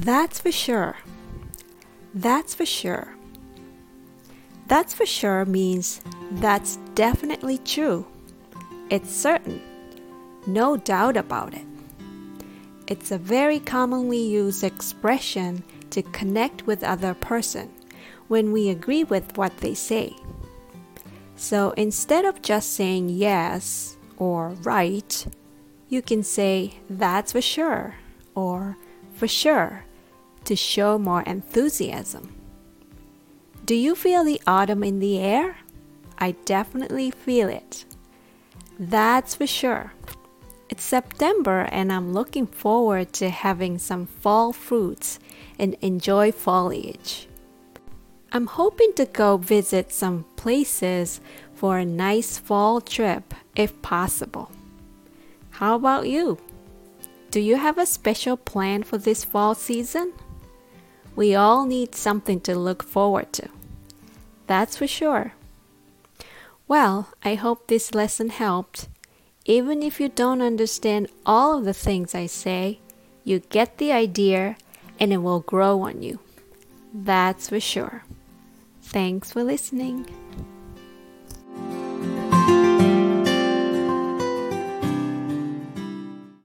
That's for sure. That's for sure. That's for sure means that's definitely true. It's certain. No doubt about it. It's a very commonly used expression to connect with other person when we agree with what they say. So instead of just saying yes or right, you can say that's for sure or for sure to show more enthusiasm. Do you feel the autumn in the air? I definitely feel it. That's for sure. It's September and I'm looking forward to having some fall fruits and enjoy foliage. I'm hoping to go visit some places for a nice fall trip if possible. How about you? Do you have a special plan for this fall season? We all need something to look forward to. That's for sure. Well, I hope this lesson helped. Even if you don't understand all of the things I say, you get the idea and it will grow on you. That's for sure. Thanks for listening.